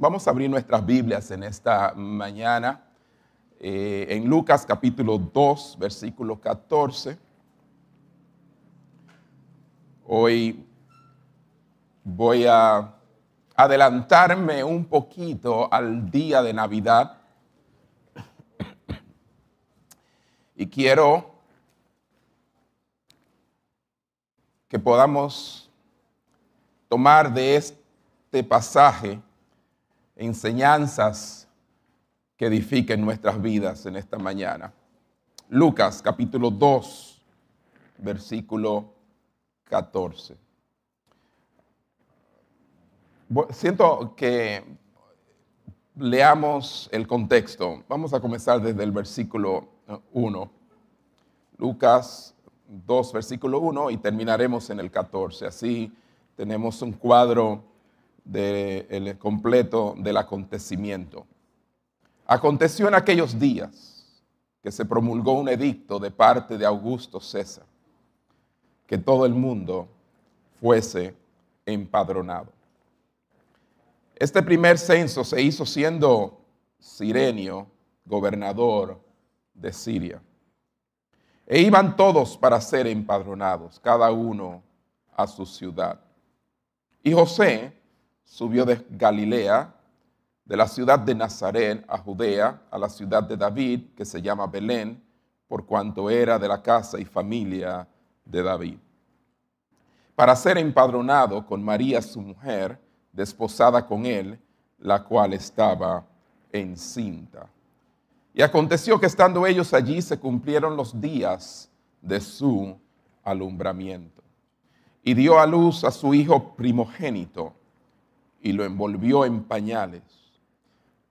Vamos a abrir nuestras Biblias en esta mañana eh, en Lucas capítulo 2, versículo 14. Hoy voy a adelantarme un poquito al día de Navidad y quiero que podamos tomar de este pasaje enseñanzas que edifiquen nuestras vidas en esta mañana. Lucas capítulo 2, versículo 14. Siento que leamos el contexto. Vamos a comenzar desde el versículo 1. Lucas 2, versículo 1 y terminaremos en el 14. Así tenemos un cuadro de, completo del acontecimiento. Aconteció en aquellos días que se promulgó un edicto de parte de Augusto César, que todo el mundo fuese empadronado. Este primer censo se hizo siendo Sirenio gobernador de Siria. E iban todos para ser empadronados, cada uno a su ciudad. Y José subió de Galilea, de la ciudad de Nazaret a Judea, a la ciudad de David, que se llama Belén, por cuanto era de la casa y familia de David, para ser empadronado con María su mujer, desposada con él, la cual estaba encinta. Y aconteció que estando ellos allí se cumplieron los días de su alumbramiento. Y dio a luz a su hijo primogénito y lo envolvió en pañales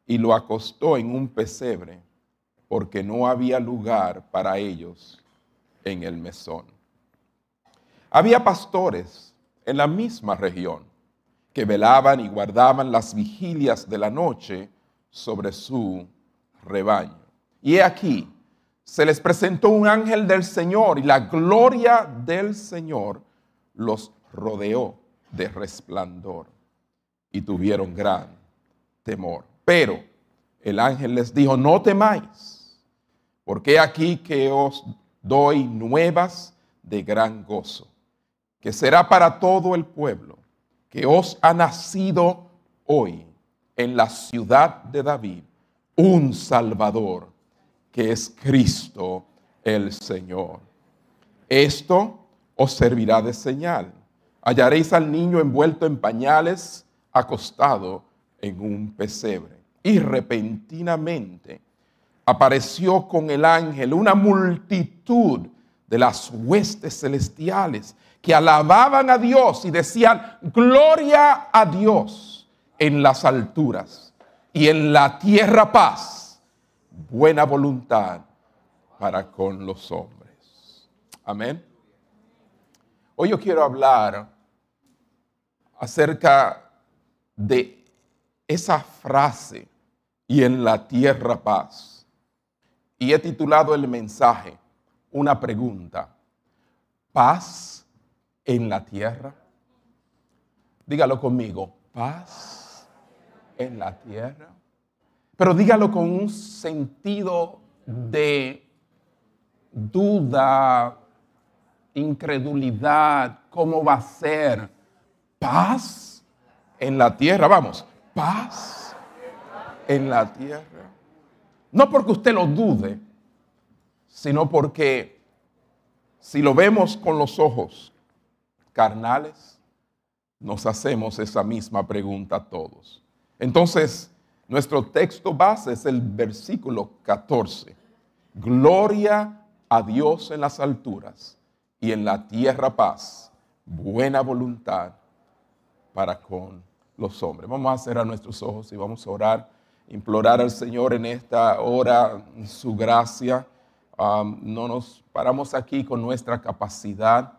y lo acostó en un pesebre porque no había lugar para ellos en el mesón. Había pastores en la misma región que velaban y guardaban las vigilias de la noche sobre su rebaño. Y he aquí, se les presentó un ángel del Señor y la gloria del Señor los rodeó de resplandor y tuvieron gran temor. Pero el ángel les dijo, no temáis, porque aquí que os doy nuevas de gran gozo, que será para todo el pueblo, que os ha nacido hoy en la ciudad de David un Salvador, que es Cristo el Señor. Esto os servirá de señal. Hallaréis al niño envuelto en pañales acostado en un pesebre. Y repentinamente apareció con el ángel una multitud de las huestes celestiales que alababan a Dios y decían, gloria a Dios en las alturas y en la tierra paz, buena voluntad para con los hombres. Amén. Hoy yo quiero hablar acerca de esa frase y en la tierra paz. Y he titulado el mensaje una pregunta. ¿Paz en la tierra? Dígalo conmigo. Paz en la tierra. Pero dígalo con un sentido de duda, incredulidad. ¿Cómo va a ser? ¿Paz? En la tierra, vamos, paz en la tierra. No porque usted lo dude, sino porque si lo vemos con los ojos carnales, nos hacemos esa misma pregunta todos. Entonces, nuestro texto base es el versículo 14. Gloria a Dios en las alturas y en la tierra paz, buena voluntad para con los hombres. Vamos a cerrar nuestros ojos y vamos a orar, implorar al Señor en esta hora su gracia. No nos paramos aquí con nuestra capacidad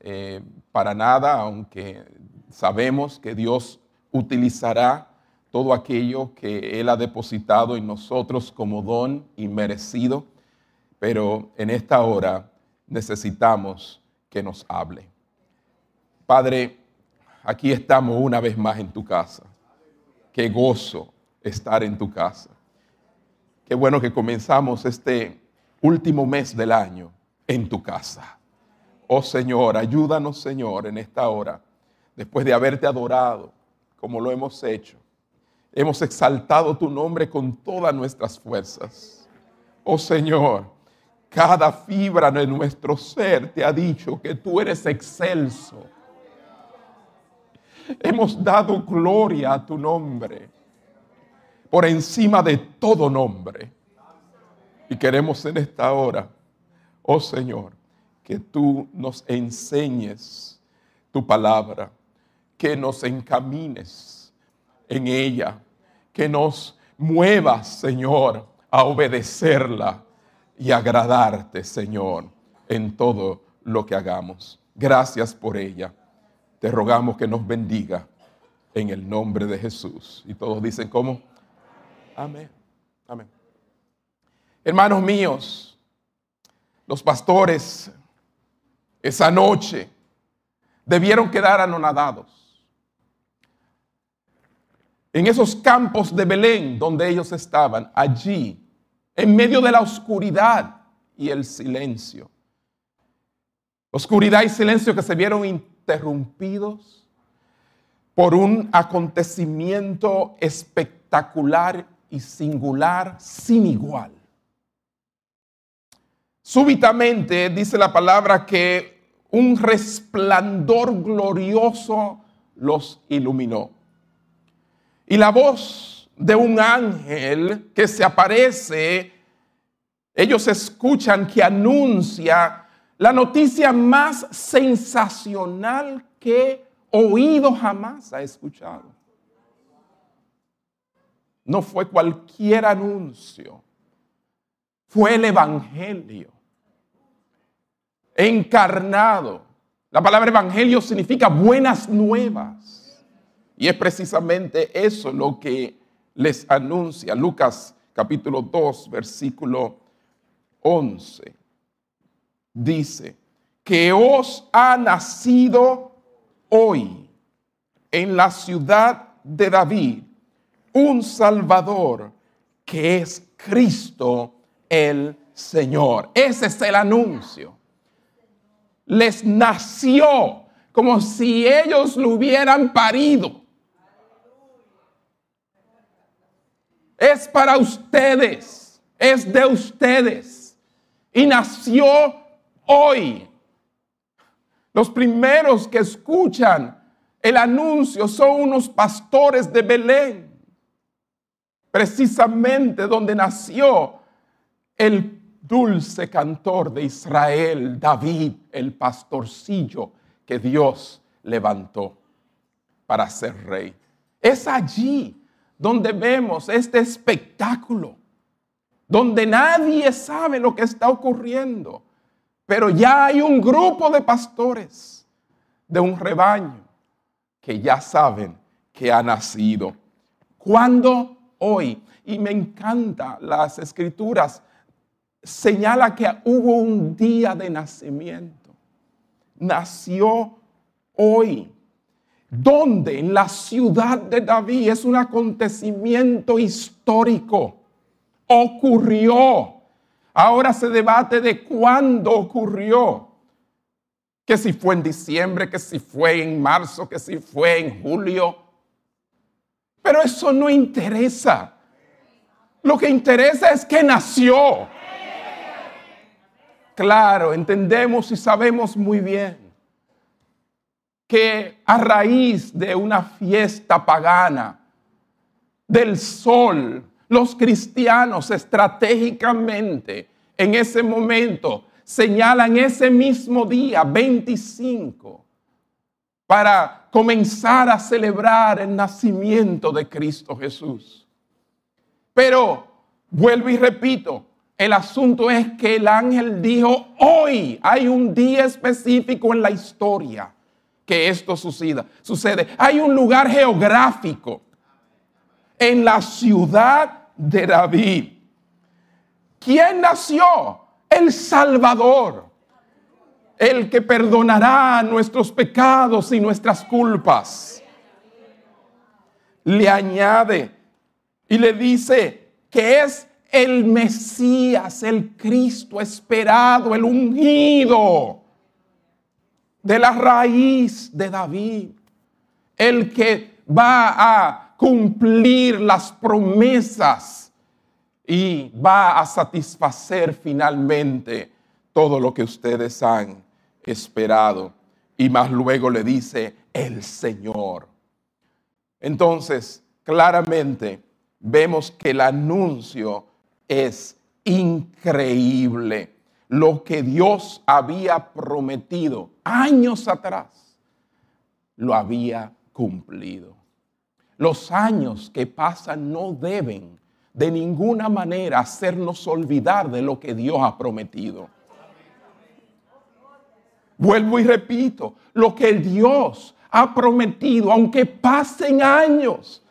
eh, para nada, aunque sabemos que Dios utilizará todo aquello que Él ha depositado en nosotros como don y merecido, pero en esta hora necesitamos que nos hable. Padre, aquí estamos una vez más en tu casa. qué gozo estar en tu casa. Qué bueno que comenzamos este último mes del año en tu casa. Oh Señor, ayúdanos Señor en esta hora, después de haberte adorado como lo hemos hecho. Hemos exaltado tu nombre con todas nuestras fuerzas. Oh Señor, cada fibra de nuestro ser te ha dicho que tú eres excelso. Hemos dado gloria a tu nombre por encima de todo nombre. Y queremos en esta hora, oh Señor, que tú nos enseñes tu palabra, que nos encamines en ella, que nos muevas, Señor, a obedecerla y agradarte, Señor, en todo lo que hagamos. Gracias por ella. Te rogamos que nos bendiga en el nombre de Jesús. Y todos dicen, ¿cómo? Amén. Amén. Hermanos míos, los pastores esa noche debieron quedar anonadados. En esos campos de Belén donde ellos estaban, allí, en medio de la oscuridad y el silencio. Oscuridad y silencio que se vieron interrumpidos por un acontecimiento espectacular y singular sin igual. Súbitamente dice la palabra que un resplandor glorioso los iluminó. Y la voz de un ángel que se aparece, ellos escuchan que anuncia la noticia más sensacional que oído jamás ha escuchado no fue cualquier anuncio, fue el Evangelio encarnado. La palabra Evangelio significa buenas nuevas. Y es precisamente eso lo que les anuncia Lucas capítulo 2, versículo 11. Dice, que os ha nacido hoy en la ciudad de David un Salvador que es Cristo el Señor. Ese es el anuncio. Les nació como si ellos lo hubieran parido. Es para ustedes, es de ustedes. Y nació hoy. Los primeros que escuchan el anuncio son unos pastores de Belén precisamente donde nació el dulce cantor de Israel, David, el pastorcillo que Dios levantó para ser rey. Es allí donde vemos este espectáculo, donde nadie sabe lo que está ocurriendo, pero ya hay un grupo de pastores de un rebaño que ya saben que ha nacido. ¿Cuándo? hoy. Y me encanta las escrituras. Señala que hubo un día de nacimiento. Nació hoy. Donde en la ciudad de David es un acontecimiento histórico. Ocurrió. Ahora se debate de cuándo ocurrió. Que si fue en diciembre, que si fue en marzo, que si fue en julio pero eso no interesa. Lo que interesa es que nació. Claro, entendemos y sabemos muy bien que a raíz de una fiesta pagana del sol, los cristianos estratégicamente en ese momento señalan ese mismo día 25 para comenzar a celebrar el nacimiento de Cristo Jesús. Pero, vuelvo y repito, el asunto es que el ángel dijo, hoy hay un día específico en la historia que esto suceda. sucede. Hay un lugar geográfico en la ciudad de David. ¿Quién nació? El Salvador el que perdonará nuestros pecados y nuestras culpas. le añade y le dice que es el Mesías, el Cristo esperado, el ungido de la raíz de David, el que va a cumplir las promesas y va a satisfacer finalmente todo lo que ustedes han esperado. Y más luego le dice el Señor. Entonces, claramente vemos que el anuncio es increíble. Lo que Dios había prometido años atrás, lo había cumplido. Los años que pasan no deben de ninguna manera hacernos olvidar de lo que Dios ha prometido. Vuelvo y repito, lo que Dios ha prometido, aunque pasen años,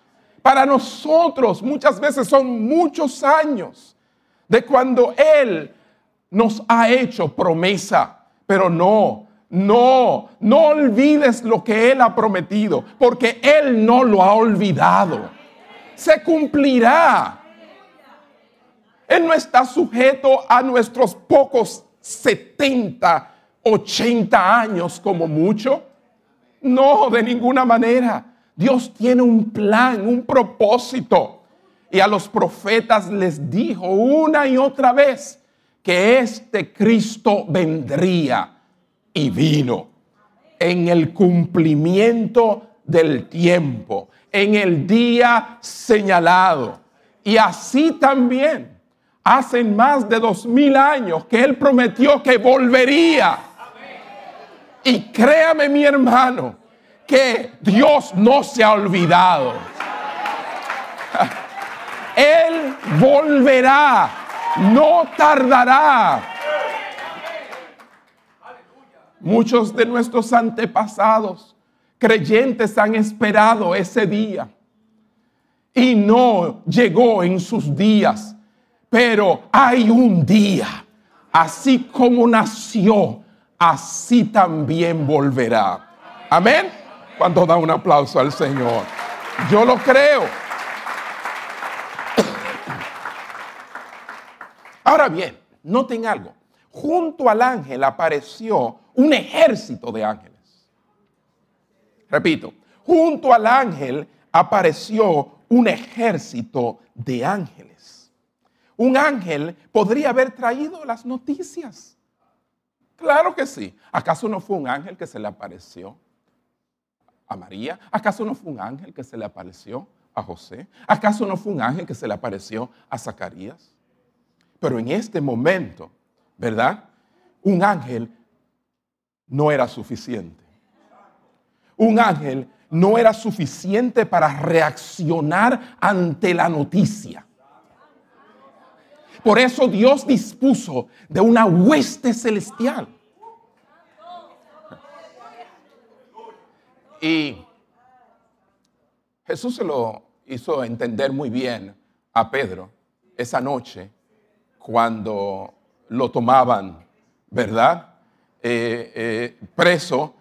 para nosotros muchas veces son muchos años de cuando Él nos ha hecho promesa, pero no, no, no olvides lo que Él ha prometido, porque Él no lo ha olvidado. Se cumplirá. Él no está sujeto a nuestros pocos 70, 80 años como mucho. No, de ninguna manera. Dios tiene un plan, un propósito. Y a los profetas les dijo una y otra vez que este Cristo vendría y vino en el cumplimiento del tiempo, en el día señalado. Y así también, hace más de dos mil años que Él prometió que volvería. Y créame mi hermano, que Dios no se ha olvidado. Él volverá, no tardará. Muchos de nuestros antepasados creyentes han esperado ese día y no llegó en sus días, pero hay un día, así como nació, así también volverá. Amén. Cuando da un aplauso al Señor. Yo lo creo. Ahora bien, noten algo. Junto al ángel apareció un ejército de ángeles. Repito, junto al ángel apareció un ejército de ángeles. Un ángel podría haber traído las noticias. Claro que sí. ¿Acaso no fue un ángel que se le apareció a María? ¿Acaso no fue un ángel que se le apareció a José? ¿Acaso no fue un ángel que se le apareció a Zacarías? Pero en este momento, ¿verdad? Un ángel no era suficiente. Un ángel no era suficiente para reaccionar ante la noticia. Por eso Dios dispuso de una hueste celestial. Y Jesús se lo hizo entender muy bien a Pedro esa noche cuando lo tomaban, ¿verdad? Eh, eh, preso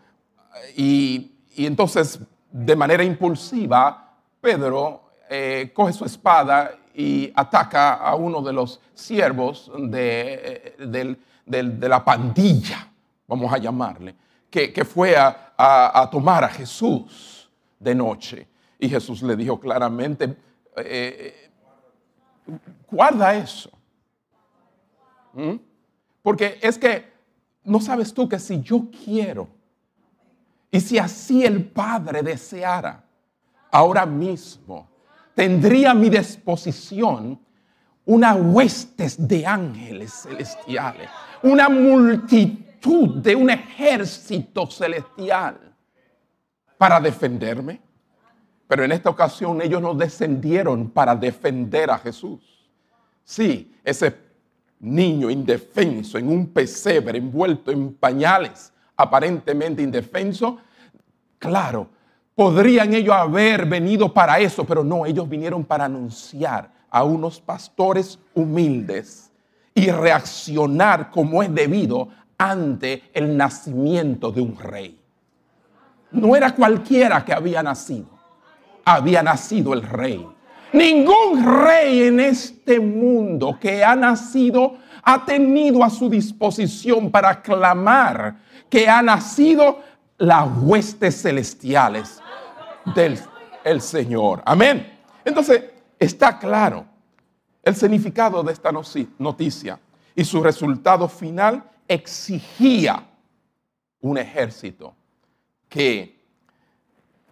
y, entonces de manera impulsiva Pedro eh, coge su espada y ataca a uno de los siervos de, la pandilla, vamos a llamarle, que, fue a, a, tomar a Jesús de noche. Y Jesús le dijo claramente, guarda eso. ¿Mm? Porque es que ¿No sabes tú que si yo quiero y si así el Padre deseara, ahora mismo tendría a mi disposición una huestes de ángeles celestiales, una multitud de un ejército celestial para defenderme? Pero en esta ocasión ellos no descendieron para defender a Jesús. Sí, ese niño indefenso en un pesebre envuelto en pañales, aparentemente indefenso, claro, podrían ellos haber venido para eso, pero no, ellos vinieron para anunciar a unos pastores humildes y reaccionar como es debido ante el nacimiento de un rey. No era cualquiera que había nacido. había nacido el rey. Ningún rey en este mundo que ha nacido ha tenido a su disposición para clamar que ha nacido las huestes celestiales del el Señor. Amén. Entonces, está claro el significado de esta noticia y su resultado final exigía un ejército que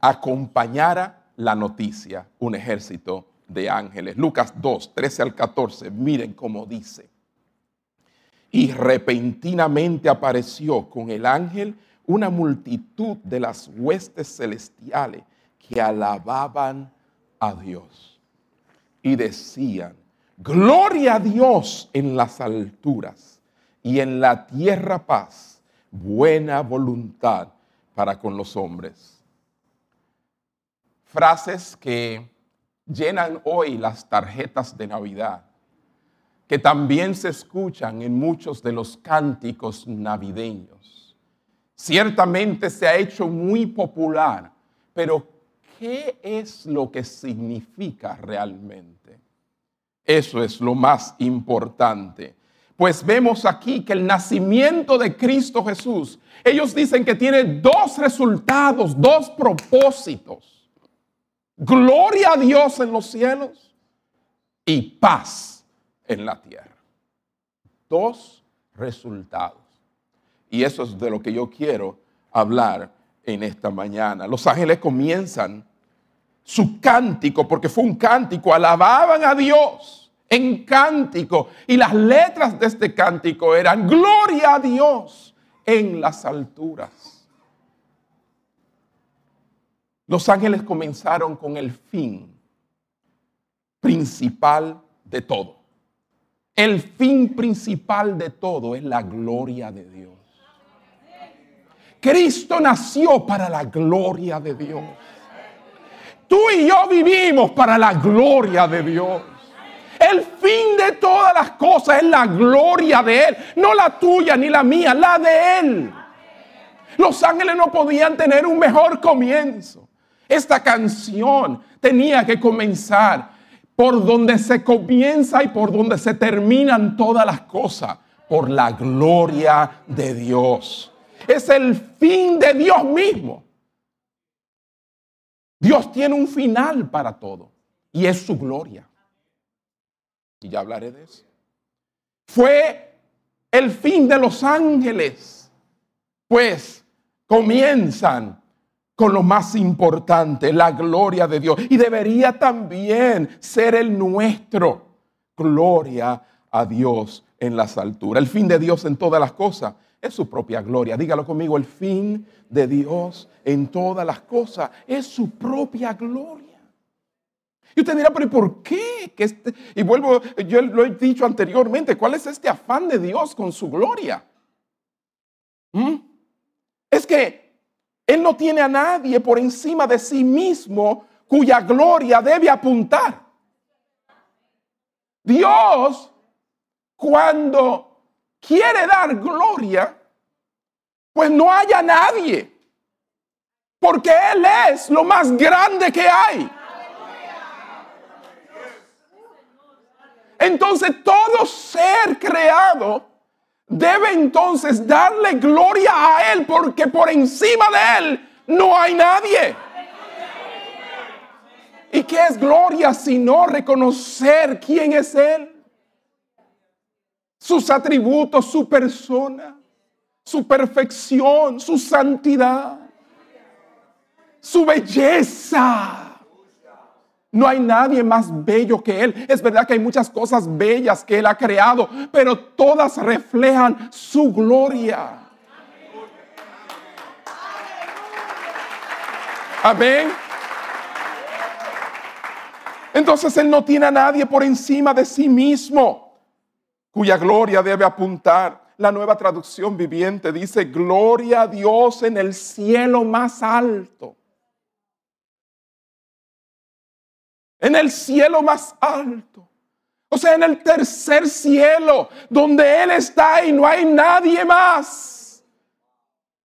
acompañara la noticia, un ejército de ángeles. Lucas 2, 13 al 14, miren cómo dice. Y repentinamente apareció con el ángel una multitud de las huestes celestiales que alababan a Dios y decían, gloria a Dios en las alturas y en la tierra paz, buena voluntad para con los hombres. Frases que llenan hoy las tarjetas de Navidad, que también se escuchan en muchos de los cánticos navideños. Ciertamente se ha hecho muy popular, pero ¿qué es lo que significa realmente? Eso es lo más importante. Pues vemos aquí que el nacimiento de Cristo Jesús, ellos dicen que tiene dos resultados, dos propósitos. Gloria a Dios en los cielos y paz en la tierra. Dos resultados. Y eso es de lo que yo quiero hablar en esta mañana. Los ángeles comienzan su cántico, porque fue un cántico, alababan a Dios en cántico. Y las letras de este cántico eran, gloria a Dios en las alturas los ángeles comenzaron con el fin principal de todo. El fin principal de todo es la gloria de Dios. Cristo nació para la gloria de Dios. Tú y yo vivimos para la gloria de Dios. El fin de todas las cosas es la gloria de Él, no la tuya ni la mía, la de Él. Los ángeles no podían tener un mejor comienzo. Esta canción tenía que comenzar por donde se comienza y por donde se terminan todas las cosas, por la gloria de Dios. Es el fin de Dios mismo. Dios tiene un final para todo y es su gloria. Y ya hablaré de eso. Fue el fin de los ángeles, pues comienzan con lo más importante, la gloria de Dios. Y debería también ser el nuestro. Gloria a Dios en las alturas. El fin de Dios en todas las cosas es su propia gloria. Dígalo conmigo, el fin de Dios en todas las cosas es su propia gloria. Y usted dirá, pero ¿y por qué? Que este, y vuelvo, yo lo he dicho anteriormente, ¿cuál es este afán de Dios con su gloria? ¿Mm? Es que él no tiene a nadie por encima de sí mismo cuya gloria debe apuntar. Dios, cuando quiere dar gloria, pues no haya nadie. Porque Él es lo más grande que hay. Entonces todo ser creado debe entonces darle gloria a Él porque por encima de Él no hay nadie. ¿Y qué es gloria sino reconocer quién es Él? Sus atributos, su persona, su perfección, su santidad, su belleza. No hay nadie más bello que Él. Es verdad que hay muchas cosas bellas que Él ha creado, pero todas reflejan su gloria. Amén. Entonces Él no tiene a nadie por encima de sí mismo, cuya gloria debe apuntar. La nueva traducción viviente dice, gloria a Dios en el cielo más alto en el cielo más alto. O sea, en el tercer cielo, donde Él está y no hay nadie más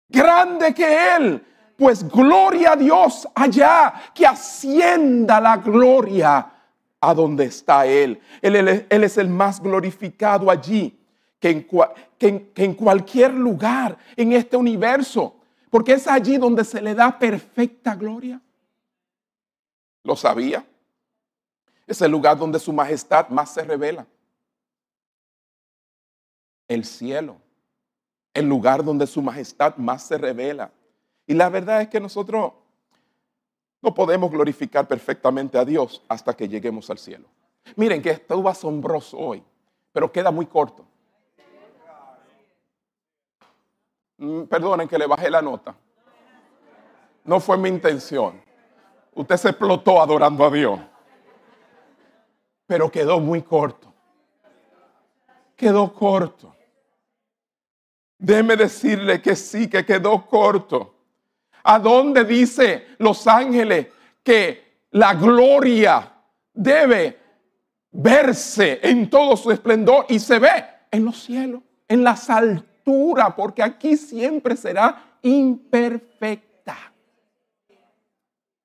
grande que Él. pues gloria a Dios allá, que ascienda la gloria a donde está Él. Él, es el más glorificado allí que en, que en cualquier lugar en este universo, porque es allí donde se le da perfecta gloria. ¿Lo sabía? Es el lugar donde su majestad más se revela. El cielo, el lugar donde su majestad más se revela. Y la verdad es que nosotros no podemos glorificar perfectamente a Dios hasta que lleguemos al cielo. Miren que estuvo asombroso hoy, pero queda muy corto. Mm, perdonen que le bajé la nota. No fue mi intención. Usted se explotó adorando a Dios. Pero quedó muy corto. Quedó corto. Déjeme decirle que sí, que quedó corto. ¿A dónde dice los ángeles que la gloria debe verse en todo su esplendor y se ve en los cielos, en las alturas, porque aquí siempre será imperfecta.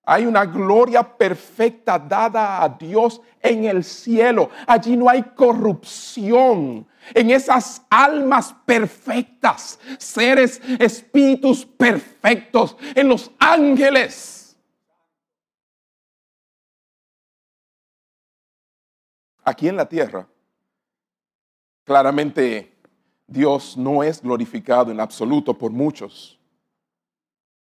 Hay una gloria perfecta dada a Dios en el cielo. Allí no hay corrupción. En esas almas perfectas, seres, espíritus perfectos, en los ángeles. Aquí en la tierra, claramente Dios no es glorificado en absoluto por muchos.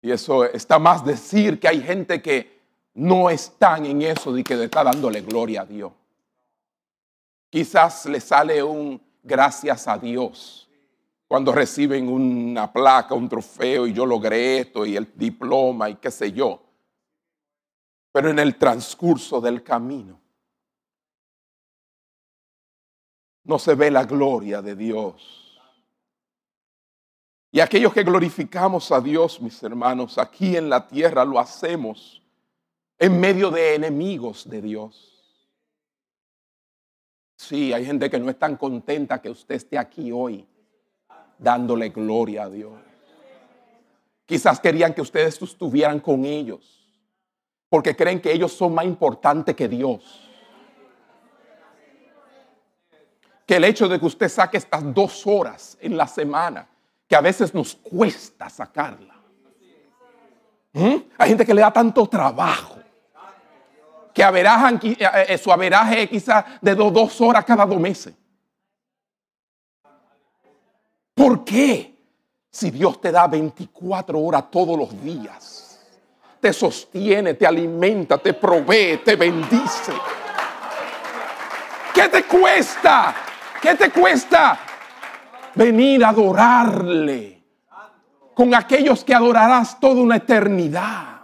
Y eso está más decir que hay gente que no están en eso de que está dándole gloria a Dios. Quizás le sale un gracias a Dios cuando reciben una placa, un trofeo y yo logré esto y el diploma y qué sé yo. Pero en el transcurso del camino no se ve la gloria de Dios. Y aquellos que glorificamos a Dios, mis hermanos, aquí en la tierra lo hacemos en medio de enemigos de Dios. Sí, hay gente que no es tan contenta que usted esté aquí hoy dándole gloria a Dios. Quizás querían que ustedes estuvieran con ellos porque creen que ellos son más importantes que Dios. Que el hecho de que usted saque estas dos horas en la semana que a veces nos cuesta sacarla. ¿Mm? Hay gente que le da tanto trabajo que averajan, eh, eh, su averaje es quizás de dos, horas cada dos meses. ¿Por qué? Si Dios te da 24 horas todos los días, te sostiene, te alimenta, te provee, te bendice. ¿Qué te cuesta? ¿Qué te cuesta venir a adorarle con aquellos que adorarás toda una eternidad.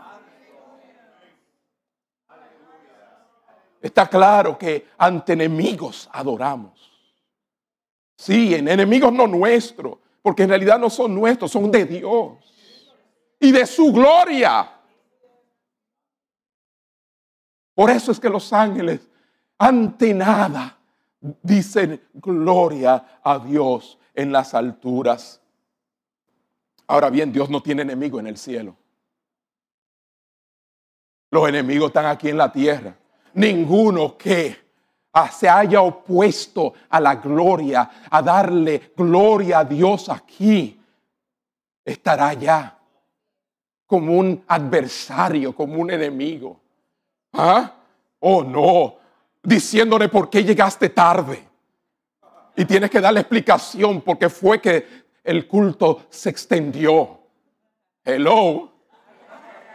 Está claro que ante enemigos adoramos. Sí, en enemigos no nuestros, porque en realidad no son nuestros, son de Dios y de su gloria. Por eso es que los ángeles, ante nada, dicen gloria a Dios en las alturas. Ahora bien, Dios no tiene enemigo en el cielo. Los enemigos están aquí en la tierra. Ninguno que se haya opuesto a la gloria, a darle gloria a Dios aquí, estará allá como un adversario, como un enemigo. ¿Ah? Oh no, diciéndole por qué llegaste tarde. Y tienes que darle explicación porque fue que el culto se extendió. Hello.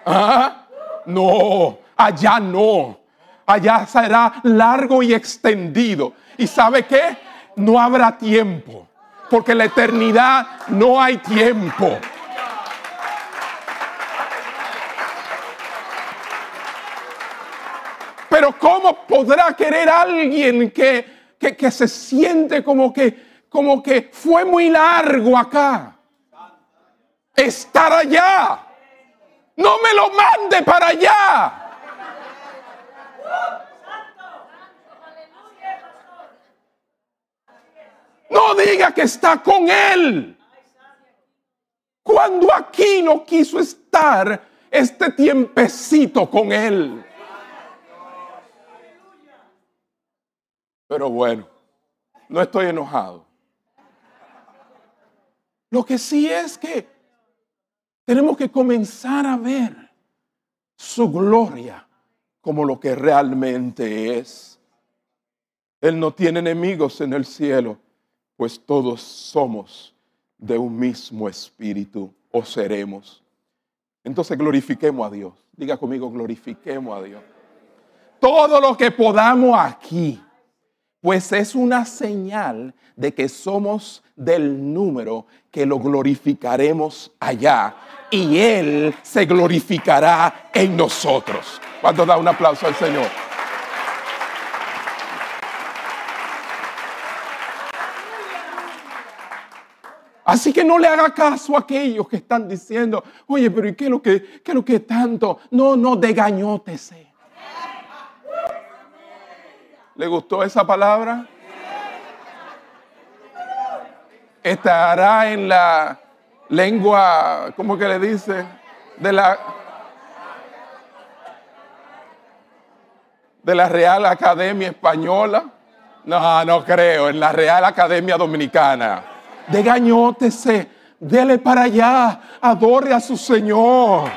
¿Ah? No, allá no. Allá será largo y extendido. ¿Y sabe qué? No habrá tiempo. Porque en la eternidad no hay tiempo. Pero ¿cómo podrá querer alguien que que, se siente como que, como que fue muy largo acá. Estar allá. No me lo mande para allá. No diga que está con él. Cuando aquí no quiso estar este tiempecito con Él. Pero bueno, no estoy enojado. Lo que sí es que tenemos que comenzar a ver su gloria como lo que realmente es. Él no tiene enemigos en el cielo, pues todos somos de un mismo espíritu o seremos. Entonces glorifiquemos a Dios. Diga conmigo, glorifiquemos a Dios. Todo lo que podamos aquí, pues es una señal de que somos del número que lo glorificaremos allá y Él se glorificará en nosotros. ¿Cuánto da un aplauso al Señor? Así que no le haga caso a aquellos que están diciendo, oye, pero ¿y qué es lo que, qué es lo que tanto? No, no, degañótese. ¿Le gustó esa palabra? Estará en la lengua, ¿cómo que le dice? De la, de la Real Academia Española. No, no creo, en la Real Academia Dominicana degañótese, dele para allá, adore a su Señor.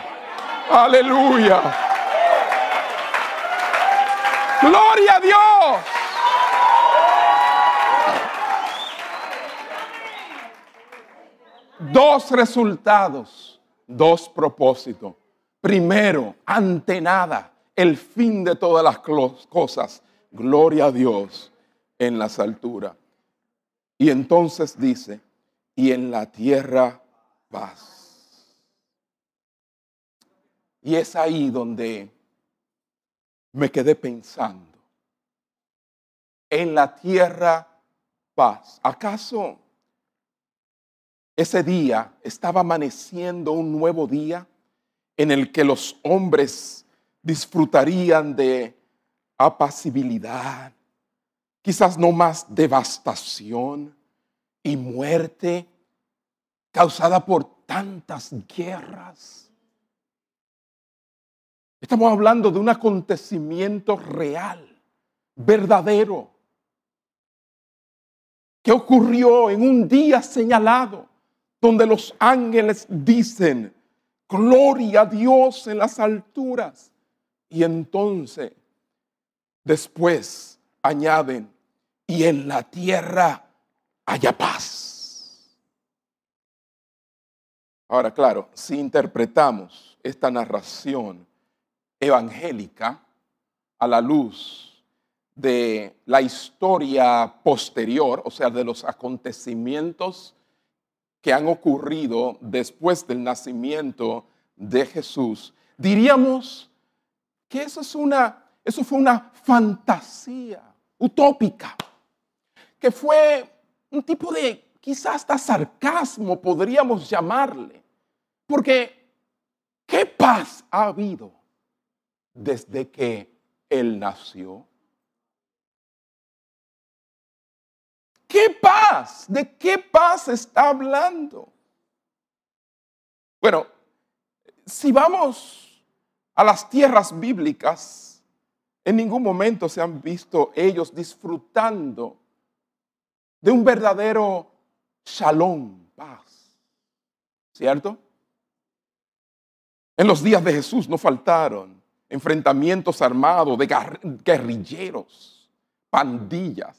Aleluya. Gloria a Dios. Dos resultados, dos propósitos. Primero, ante nada, el fin de todas las cosas. Gloria a Dios en las alturas. Y entonces dice, y en la tierra paz. Y es ahí donde me quedé pensando. En la tierra paz. ¿Acaso ese día estaba amaneciendo un nuevo día en el que los hombres disfrutarían de apacibilidad, quizás no más devastación y muerte causada por tantas guerras. Estamos hablando de un acontecimiento real, verdadero, que ocurrió en un día señalado, donde los ángeles dicen, gloria a Dios en las alturas. Y entonces, después añaden, y en la tierra haya paz. Ahora, claro, si interpretamos esta narración evangélica a la luz de la historia posterior, o sea, de los acontecimientos que han ocurrido después del nacimiento de Jesús, diríamos que eso, es una, eso fue una fantasía utópica, que fue un tipo de quizás hasta sarcasmo podríamos llamarle, porque ¿qué paz ha habido desde que Él nació? ¿Qué paz? ¿De qué paz está hablando? Bueno, si vamos a las tierras bíblicas, en ningún momento se han visto ellos disfrutando de un verdadero shalom, paz. ¿Cierto? En los días de Jesús no faltaron enfrentamientos armados de guerrilleros, pandillas.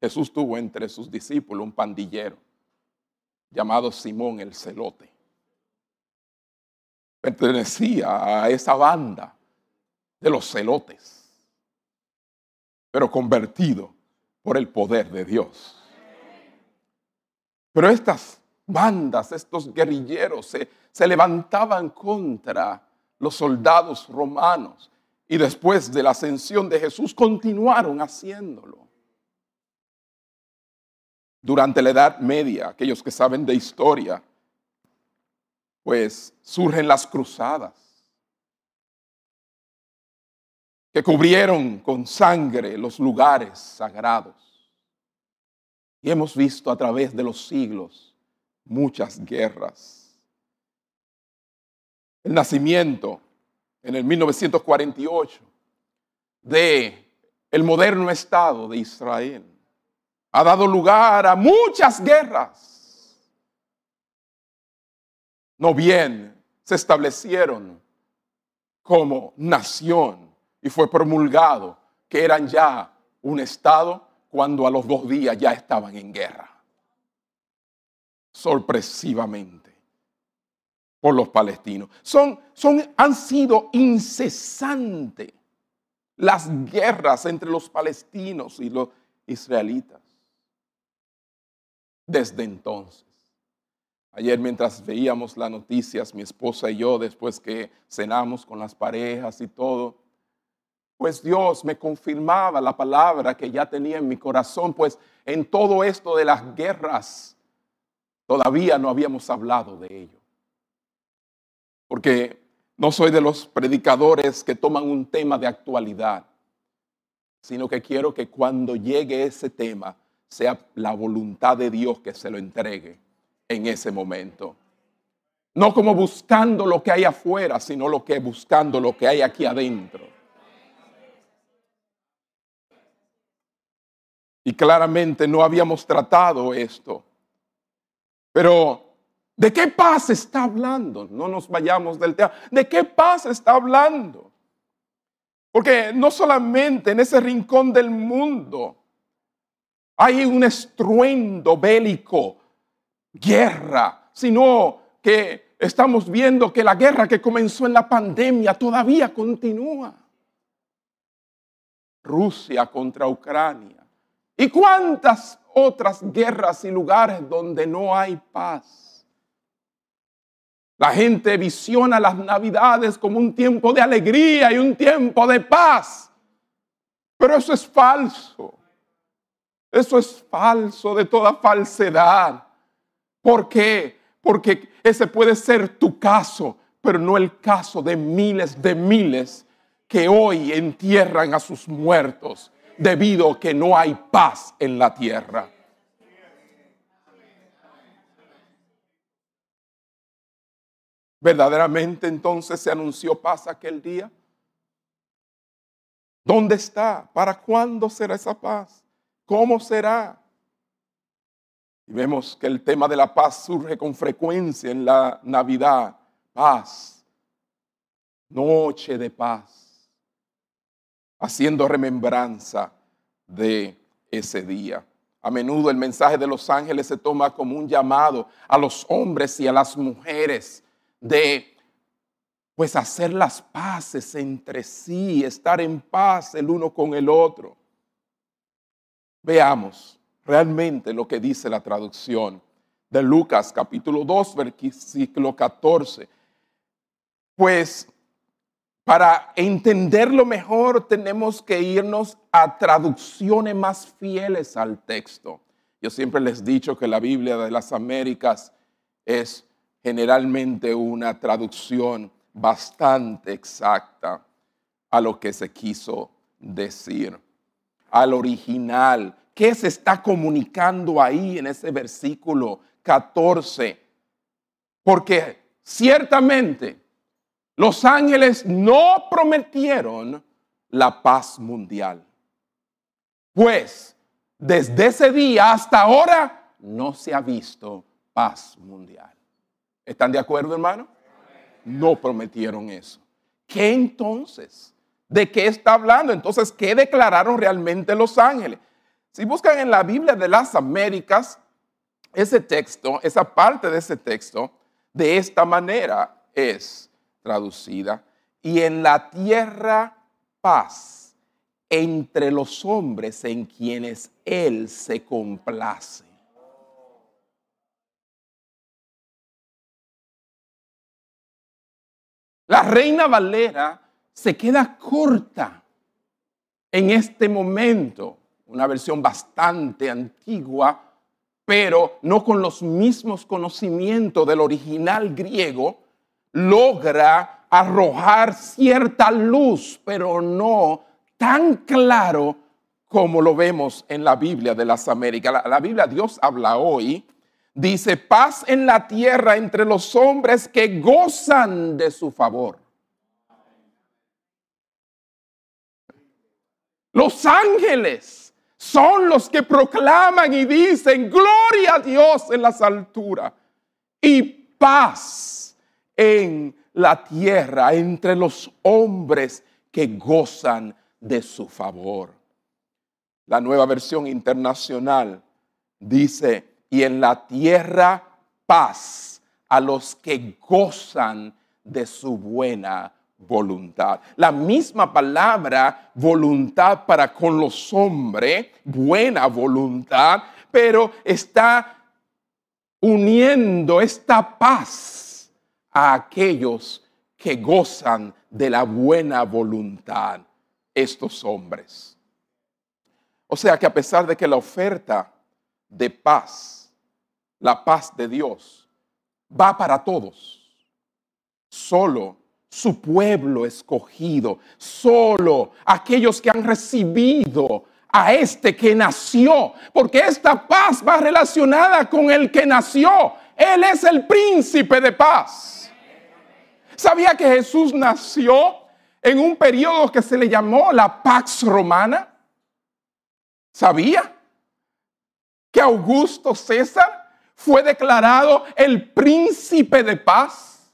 Jesús tuvo entre sus discípulos un pandillero llamado Simón el Celote. Pertenecía a esa banda de los celotes pero convertido por el poder de Dios. Pero estas bandas, estos guerrilleros se, se levantaban contra los soldados romanos y después de la ascensión de Jesús continuaron haciéndolo. Durante la Edad Media, aquellos que saben de historia, pues surgen las cruzadas que cubrieron con sangre los lugares sagrados. Y hemos visto a través de los siglos muchas guerras. El nacimiento en el 1948 de el moderno Estado de Israel. Ha dado lugar a muchas guerras. No bien se establecieron como nación y fue promulgado que eran ya un Estado cuando a los dos días ya estaban en guerra. Sorpresivamente por los palestinos. Son, son, han sido incesantes las guerras entre los palestinos y los israelitas. Desde entonces. Ayer mientras veíamos las noticias, mi esposa y yo, después que cenamos con las parejas y todo, pues Dios me confirmaba la palabra que ya tenía en mi corazón, pues en todo esto de las guerras todavía no habíamos hablado de ello porque no soy de los predicadores que toman un tema de actualidad, sino que quiero que cuando llegue ese tema sea la voluntad de Dios que se lo entregue en ese momento. No como buscando lo que hay afuera, sino lo que buscando lo que hay aquí adentro. Y claramente no habíamos tratado esto. Pero ¿De qué paz está hablando? No nos vayamos del tema. ¿De qué paz está hablando? Porque no solamente en ese rincón del mundo hay un estruendo bélico, guerra, sino que estamos viendo que la guerra que comenzó en la pandemia todavía continúa. Rusia contra Ucrania. ¿Y cuántas otras guerras y lugares donde no hay paz? La gente visiona las navidades como un tiempo de alegría y un tiempo de paz. Pero eso es falso. Eso es falso de toda falsedad. ¿Por qué? Porque ese puede ser tu caso, pero no el caso de miles de miles que hoy entierran a sus muertos debido a que no hay paz en la tierra. ¿Verdaderamente entonces se anunció paz aquel día? ¿Dónde está? ¿Para cuándo será esa paz? ¿Cómo será? Y vemos que el tema de la paz surge con frecuencia en la Navidad. Paz. Noche de paz. Haciendo remembranza de ese día. A menudo el mensaje de los ángeles se toma como un llamado a los hombres y a las mujeres de pues hacer las paces entre sí, estar en paz el uno con el otro. Veamos realmente lo que dice la traducción de Lucas capítulo 2, versículo 14. Pues para entenderlo mejor tenemos que irnos a traducciones más fieles al texto. Yo siempre les he dicho que la Biblia de las Américas es generalmente una traducción bastante exacta a lo que se quiso decir, al original. ¿Qué se está comunicando ahí en ese versículo 14? Porque ciertamente los ángeles no prometieron la paz mundial. Pues desde ese día hasta ahora no se ha visto paz mundial. ¿Están de acuerdo, hermano? No prometieron eso. ¿Qué entonces? ¿De qué está hablando? Entonces, ¿qué declararon realmente los ángeles? Si buscan en la Biblia de las Américas, ese texto, esa parte de ese texto, de esta manera es traducida. Y en la tierra paz entre los hombres en quienes Él se complace. La reina Valera se queda corta en este momento, una versión bastante antigua, pero no con los mismos conocimientos del original griego, logra arrojar cierta luz, pero no tan claro como lo vemos en la Biblia de las Américas. La, Biblia, Dios habla hoy Dice, paz en la tierra entre los hombres que gozan de su favor. Los ángeles son los que proclaman y dicen, gloria a Dios en las alturas y paz en la tierra entre los hombres que gozan de su favor. La nueva versión internacional dice, y en la tierra paz a los que gozan de su buena voluntad. La misma palabra voluntad para con los hombres, buena voluntad, pero está uniendo esta paz a aquellos que gozan de la buena voluntad, estos hombres. O sea que a pesar de que la oferta de paz, la paz de Dios, va para todos, solo su pueblo escogido, solo aquellos que han recibido a este que nació, porque esta paz va relacionada con el que nació. Él es el príncipe de paz. ¿Sabía que Jesús nació en un periodo que se le llamó la Pax Romana? ¿Sabía que Augusto César fue declarado el príncipe de paz?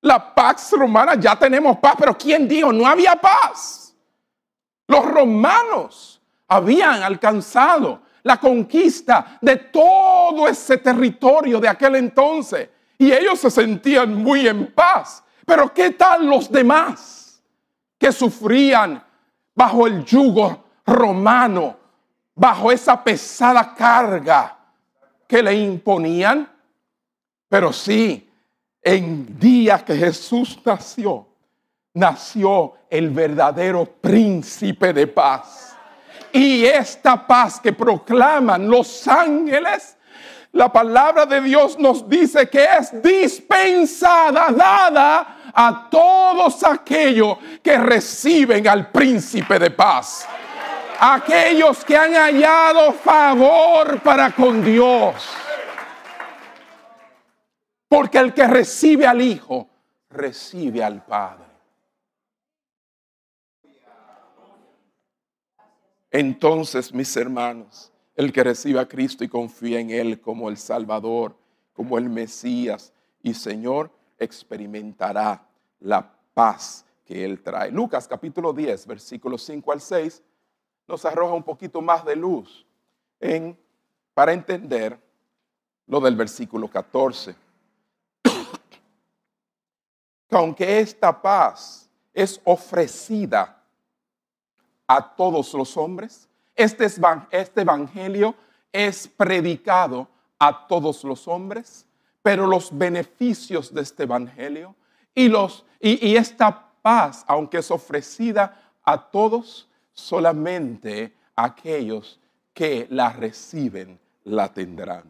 La Pax Romana, ya tenemos paz, pero ¿quién dijo? No había paz. Los romanos habían alcanzado la conquista de todo ese territorio de aquel entonces y ellos se sentían muy en paz. Pero ¿qué tal los demás que sufrían bajo el yugo romano, bajo esa pesada carga que le imponían? Pero sí, en día que Jesús nació, nació el verdadero príncipe de paz. Y esta paz que proclaman los ángeles, la palabra de Dios nos dice que es dispensada, dada a todos aquellos que reciben al príncipe de paz. Aquellos que han hallado favor para con Dios. Porque el que recibe al Hijo, recibe al Padre. Entonces, mis hermanos, el que recibe a Cristo y confía en Él como el Salvador, como el Mesías y Señor, experimentará la paz que Él trae. Lucas capítulo 10, versículos 5 al 6, nos arroja un poquito más de luz en, para entender lo del versículo 14 que aunque esta paz es ofrecida a todos los hombres, este, este, evangelio es predicado a todos los hombres, pero los beneficios de este evangelio y, los, y esta paz, aunque es ofrecida a todos, solamente aquellos que la reciben la tendrán.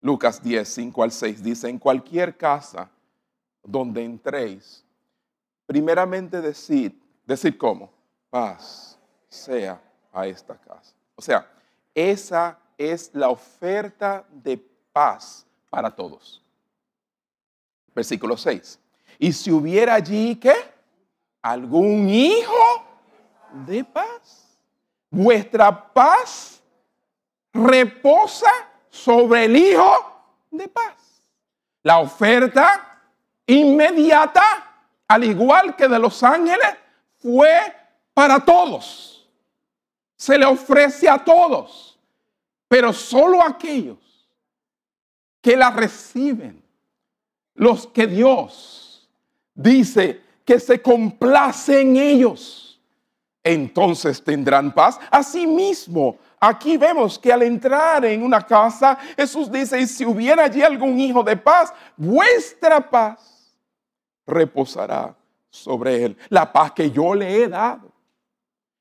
Lucas 10, 5 al 6 dice, en cualquier casa donde entréis, primeramente decid, decid cómo, paz sea a esta casa. O sea, esa es la oferta de paz para todos. Versículo 6. Y si hubiera allí, ¿qué? Algún hijo de paz. Vuestra paz reposa sobre el hijo de paz. La oferta inmediata, al igual que de los ángeles, fue para todos. Se le ofrece a todos, pero solo aquellos que la reciben, los que Dios dice que se complace en ellos, entonces tendrán paz. Asimismo, Aquí vemos que al entrar en una casa, Jesús dice, y si hubiera allí algún hijo de paz, vuestra paz reposará sobre él. La paz que yo le he dado,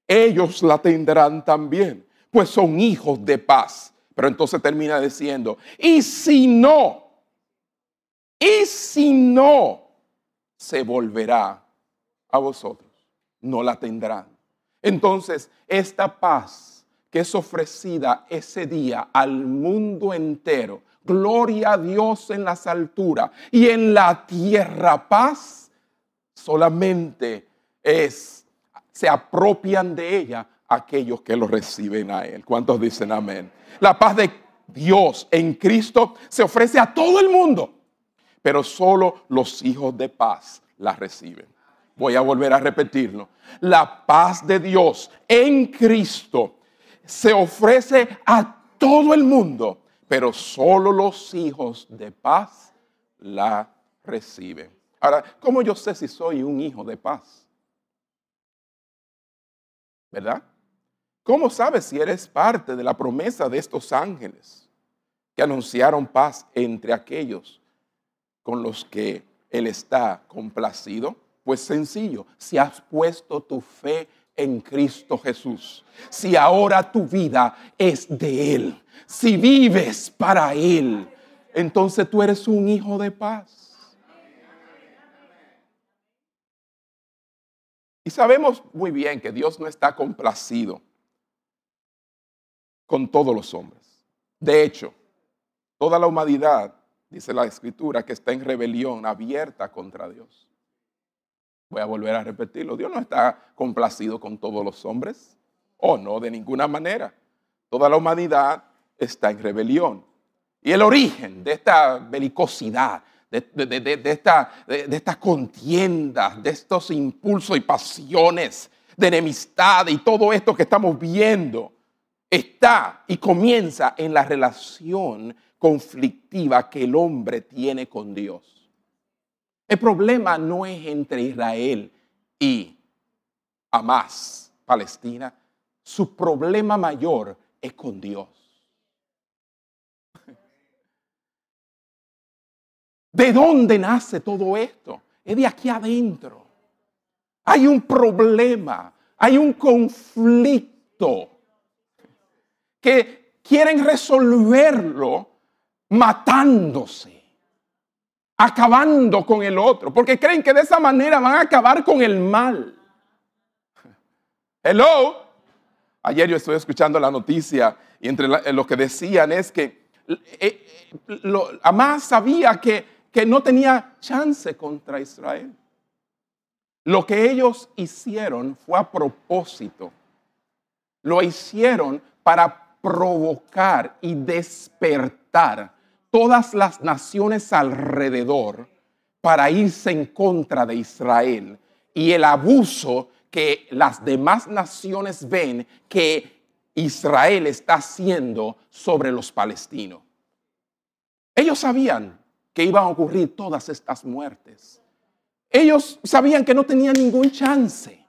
ellos la tendrán también, pues son hijos de paz. Pero entonces termina diciendo, y si no, y si no, se volverá a vosotros, no la tendrán. Entonces, esta paz que es ofrecida ese día al mundo entero. Gloria a Dios en las alturas y en la tierra paz solamente es, se apropian de ella aquellos que lo reciben a Él. ¿Cuántos dicen amén? La paz de Dios en Cristo se ofrece a todo el mundo, pero solo los hijos de paz la reciben. Voy a volver a repetirlo. La paz de Dios en Cristo se ofrece a todo el mundo, pero solo los hijos de paz la reciben. Ahora, ¿cómo yo sé si soy un hijo de paz? ¿Verdad? ¿Cómo sabes si eres parte de la promesa de estos ángeles que anunciaron paz entre aquellos con los que Él está complacido? Pues sencillo, si has puesto tu fe en Cristo Jesús, si ahora tu vida es de Él, si vives para Él, entonces tú eres un hijo de paz. Y sabemos muy bien que Dios no está complacido con todos los hombres. De hecho, toda la humanidad, dice la escritura, que está en rebelión abierta contra Dios. Voy a volver a repetirlo. Dios no está complacido con todos los hombres. Oh, no, de ninguna manera. Toda la humanidad está en rebelión. Y el origen de esta belicosidad, de, esta, de estas contiendas, de estos impulsos y pasiones, de enemistad y todo esto que estamos viendo, está y comienza en la relación conflictiva que el hombre tiene con Dios. El problema no es entre Israel y Hamas, Palestina. Su problema mayor es con Dios. ¿De dónde nace todo esto? Es de aquí adentro. Hay un problema, hay un conflicto que quieren resolverlo matándose, acabando con el otro, porque creen que de esa manera van a acabar con el mal. Hello. Ayer yo estoy escuchando la noticia y entre lo que decían es que eh, eh sabía que, que no tenía chance contra Israel. Lo que ellos hicieron fue a propósito. Lo hicieron para provocar y despertar todas las naciones alrededor para irse en contra de Israel y el abuso que las demás naciones ven que Israel está haciendo sobre los palestinos. Ellos sabían que iban a ocurrir todas estas muertes. Ellos sabían que no tenían ningún chance.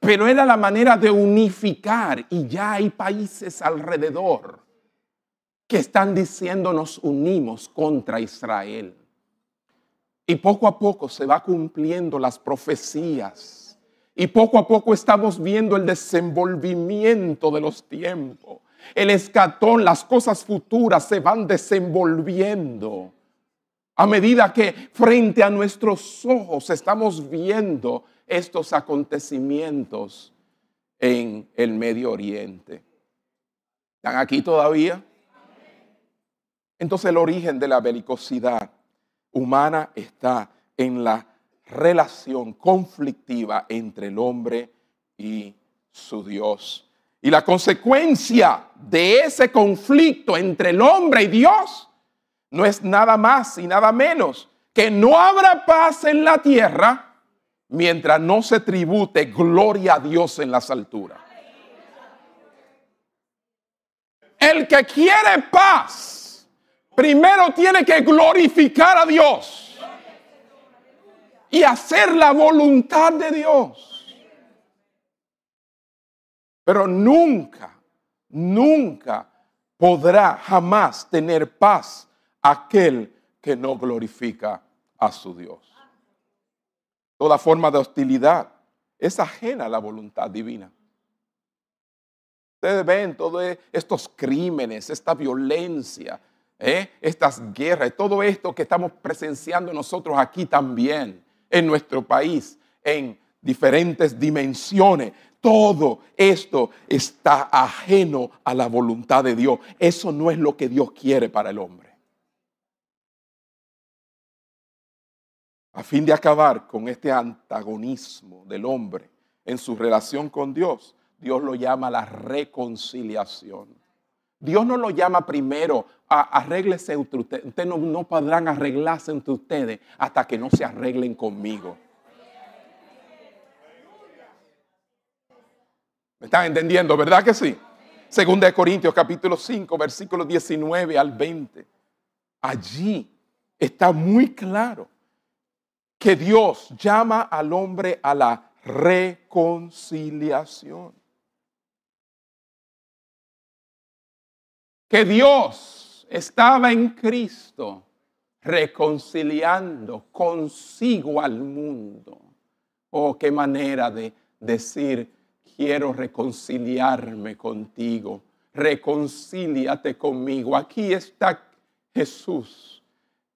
Pero era la manera de unificar y ya hay países alrededor que están diciendo nos unimos contra Israel. Y poco a poco se va cumpliendo las profecías. Y poco a poco estamos viendo el desenvolvimiento de los tiempos. El escatón, las cosas futuras se van desenvolviendo. A medida que frente a nuestros ojos estamos viendo estos acontecimientos en el Medio Oriente. ¿Están aquí todavía? Entonces el origen de la belicosidad humana está en la relación conflictiva entre el hombre y su Dios. Y la consecuencia de ese conflicto entre el hombre y Dios no es nada más y nada menos que no habrá paz en la tierra mientras no se tribute gloria a Dios en las alturas. El que quiere paz, primero tiene que glorificar a Dios y hacer la voluntad de Dios. Pero nunca, nunca podrá jamás tener paz aquel que no glorifica a su Dios. Toda forma de hostilidad es ajena a la voluntad divina. Ustedes ven todos estos crímenes, esta violencia, ¿eh? estas guerras, todo esto que estamos presenciando nosotros aquí también, en nuestro país, en diferentes dimensiones. todo esto está ajeno a la voluntad de Dios. Eso no es lo que Dios quiere para el hombre. A fin de acabar con este antagonismo del hombre en su relación con Dios, Dios lo llama la reconciliación. Dios no lo llama primero, arréglese entre ustedes. Ustedes no, podrán arreglarse entre ustedes hasta que no se arreglen conmigo. ¿Me están entendiendo? ¿Verdad que sí? Segunda de Corintios capítulo 5, versículos 19 al 20. Allí está muy claro que Dios llama al hombre a la reconciliación. Que Dios estaba en Cristo reconciliando consigo al mundo. Oh, qué manera de decir quiero reconciliarme contigo. Reconcíliate conmigo. Aquí está Jesús,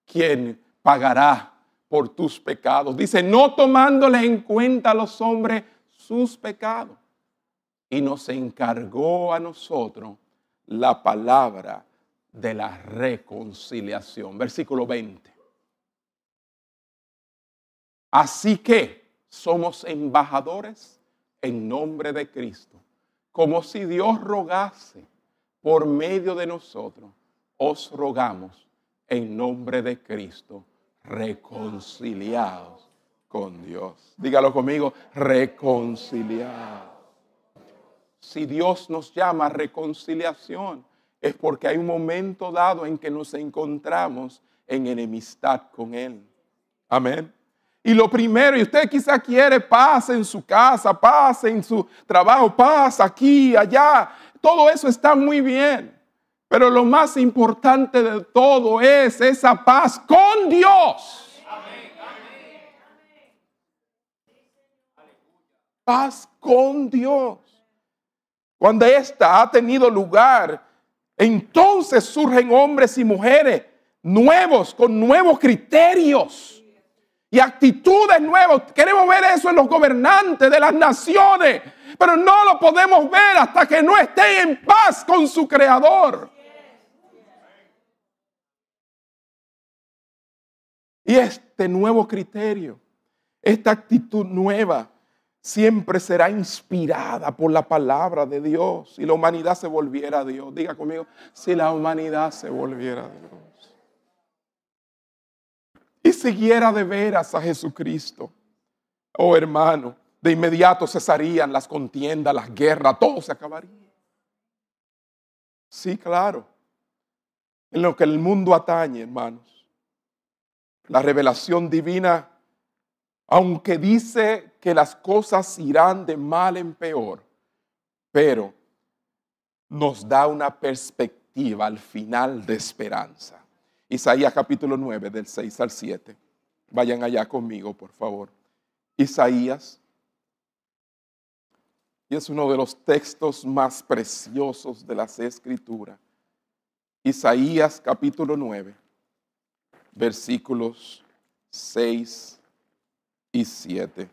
quien pagará por tus pecados. Dice, no tomándole en cuenta a los hombres sus pecados. Y nos encargó a nosotros la palabra de la reconciliación. Versículo 20. Así que somos embajadores en nombre de Cristo, como si Dios rogase por medio de nosotros, os rogamos en nombre de Cristo, reconciliados con Dios. Dígalo conmigo, reconciliados. Si Dios nos llama a reconciliación, es porque hay un momento dado en que nos encontramos en enemistad con Él. Amén. Y lo primero, y usted quizá quiere paz en su casa, paz en su trabajo, paz aquí, allá, todo eso está muy bien. Pero lo más importante de todo es esa paz con Dios. Paz con Dios. Cuando esta ha tenido lugar, entonces surgen hombres y mujeres nuevos, con nuevos criterios y actitudes nuevas. Queremos ver eso en los gobernantes de las naciones, pero no lo podemos ver hasta que no estén en paz con su creador. Y este nuevo criterio, esta actitud nueva, siempre será inspirada por la palabra de Dios. Si la humanidad se volviera a Dios, diga conmigo, si la humanidad se volviera a Dios y siguiera de veras a Jesucristo, oh hermano, de inmediato cesarían las contiendas, las guerras, todo se acabaría. Sí, claro. En lo que el mundo atañe, hermanos. La revelación divina, aunque dice que las cosas irán de mal en peor, pero nos da una perspectiva al final de esperanza. Isaías capítulo 9, del 6 al 7. Vayan allá conmigo, por favor. Isaías. Y es uno de los textos más preciosos de las escrituras. Isaías capítulo 9, versículos 6 y 7.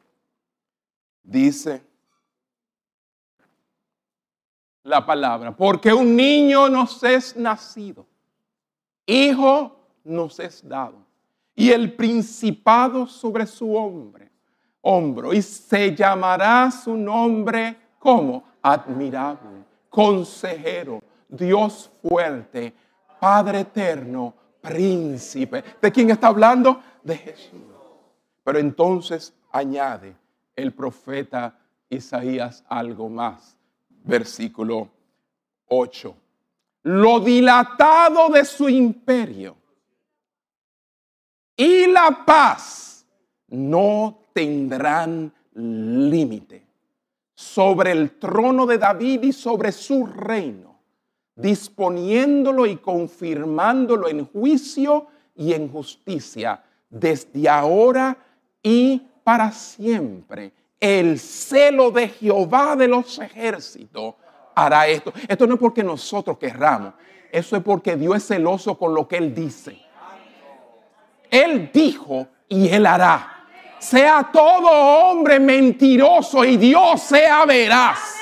Dice la palabra, porque un niño nos es nacido Hijo nos es dado. Y el principado sobre su hombre, hombro. Y se llamará su nombre como admirable, consejero, Dios fuerte, Padre eterno, príncipe. ¿De quién está hablando? De Jesús. Pero entonces añade el profeta Isaías algo más. Versículo 8 lo dilatado de su imperio y la paz no tendrán límite sobre el trono de David y sobre su reino, disponiéndolo y confirmándolo en juicio y en justicia desde ahora y para siempre. El celo de Jehová de los ejércitos hará esto. Esto no es porque nosotros querramos, eso es porque Dios es celoso con lo que Él dice. Él dijo y Él hará. Sea todo hombre mentiroso y Dios sea veraz.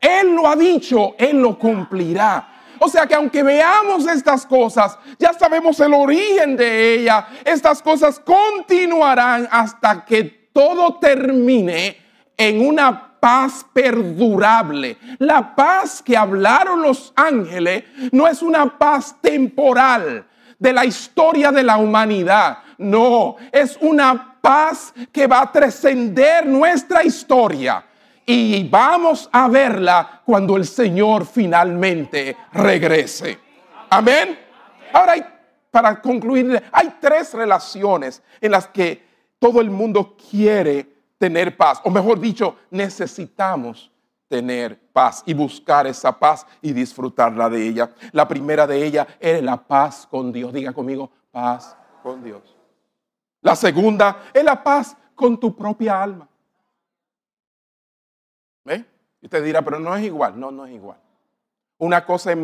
Él lo ha dicho, Él lo cumplirá. O sea que aunque veamos estas cosas, ya sabemos el origen de ella. Estas cosas continuarán hasta que todo termine en una paz perdurable. La paz que hablaron los ángeles no es una paz temporal de la historia de la humanidad. No, es una paz que va a trascender nuestra historia y vamos a verla cuando el Señor finalmente regrese. Amén. Ahora, para concluir, hay tres relaciones en las que todo el mundo quiere tener paz, o mejor dicho, necesitamos tener paz y buscar esa paz y disfrutarla de ella. La primera de ellas es la paz con Dios. Diga conmigo, paz con Dios. La segunda es la paz con tu propia alma. ¿Ve? Y usted dirá, pero no es igual. No, no es igual. Una cosa es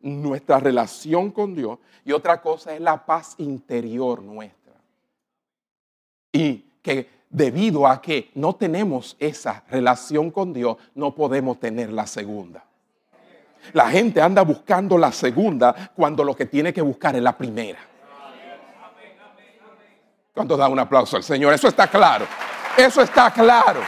nuestra relación con Dios y otra cosa es la paz interior nuestra. Y que debido a que no tenemos esa relación con Dios, no podemos tener la segunda. La gente anda buscando la segunda cuando lo que tiene que buscar es la primera. ¿Cuánto da un aplauso al Señor? Eso está claro. Eso está claro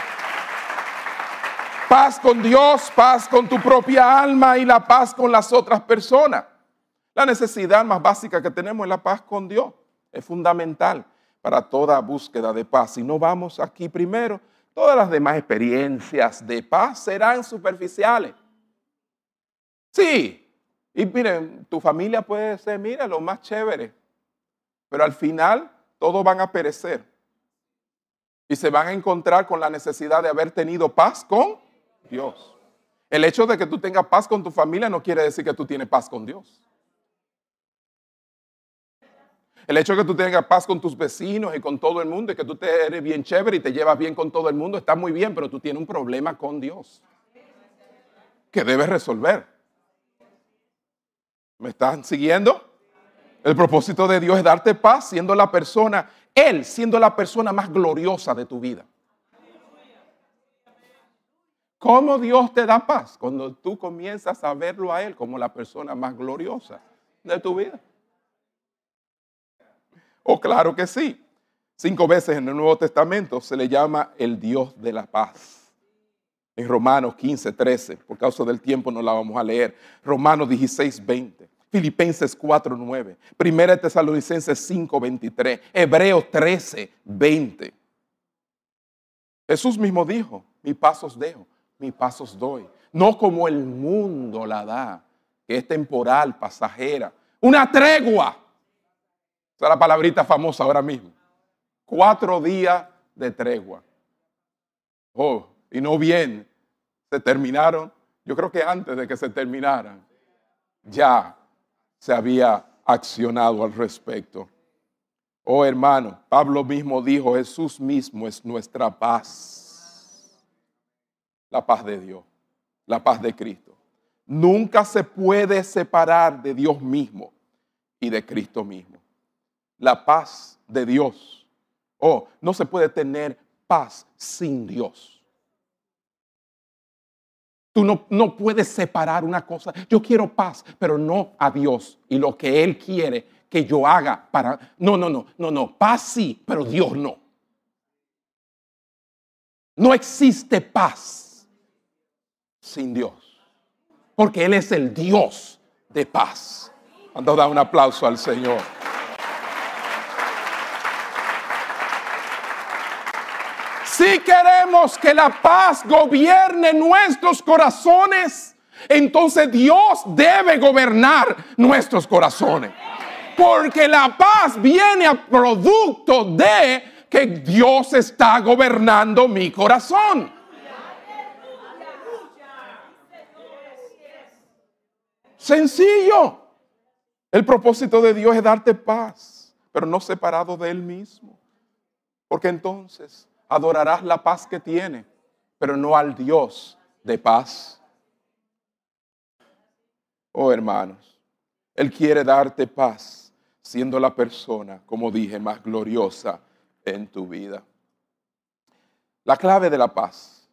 paz con Dios, paz con tu propia alma y la paz con las otras personas. La necesidad más básica que tenemos es la paz con Dios. Es fundamental para toda búsqueda de paz. Si no vamos aquí primero, todas las demás experiencias de paz serán superficiales. Sí, y miren, tu familia puede ser, mira, lo más chévere, pero al final todos van a perecer y se van a encontrar con la necesidad de haber tenido paz con Dios. El hecho de que tú tengas paz con tu familia no quiere decir que tú tienes paz con Dios. El hecho de que tú tengas paz con tus vecinos y con todo el mundo y que tú te eres bien chévere y te llevas bien con todo el mundo está muy bien, pero tú tienes un problema con Dios que debes resolver. ¿Me están siguiendo? El propósito de Dios es darte paz siendo la persona, Él siendo la persona más gloriosa de tu vida. ¿Cómo Dios te da paz? Cuando tú comienzas a verlo a Él como la persona más gloriosa de tu vida. Oh, claro que sí. Cinco veces en el Nuevo Testamento se le llama el Dios de la paz. En Romanos 15, 13, por causa del tiempo no la vamos a leer. Romanos 16, 20. Filipenses 4, 9. Primera Tesalonicenses 5, 23. Hebreos 13, 20. Jesús mismo dijo, mi paso os dejo, mis pasos doy. No como el mundo la da, que es temporal, pasajera. Una tregua. Esa es la palabrita famosa ahora mismo. Cuatro días de tregua. Oh, y no bien. Se terminaron. Yo creo que antes de que se terminaran, ya se había accionado al respecto. Oh hermano, Pablo mismo dijo, Jesús mismo es nuestra paz la paz de Dios, la paz de Cristo. Nunca se puede separar de Dios mismo y de Cristo mismo. La paz de Dios. Oh, no se puede tener paz sin Dios. Tú no, no, puedes separar una cosa. Yo quiero paz, pero no a Dios y lo que Él quiere que yo haga para... No, no, no, no, no. Paz sí, pero Dios no. No existe paz sin Dios. Porque Él es el Dios de paz. Cuando da un aplauso al Señor. Si queremos que la paz gobierne nuestros corazones, entonces Dios debe gobernar nuestros corazones. Porque la paz viene a producto de que Dios está gobernando mi corazón. Sencillo. El propósito de Dios es darte paz, pero no separado de Él mismo. Porque entonces adorarás la paz que tiene, pero no al Dios de paz. Oh hermanos, Él quiere darte paz siendo la persona, como dije, más gloriosa en tu vida. La clave de la paz.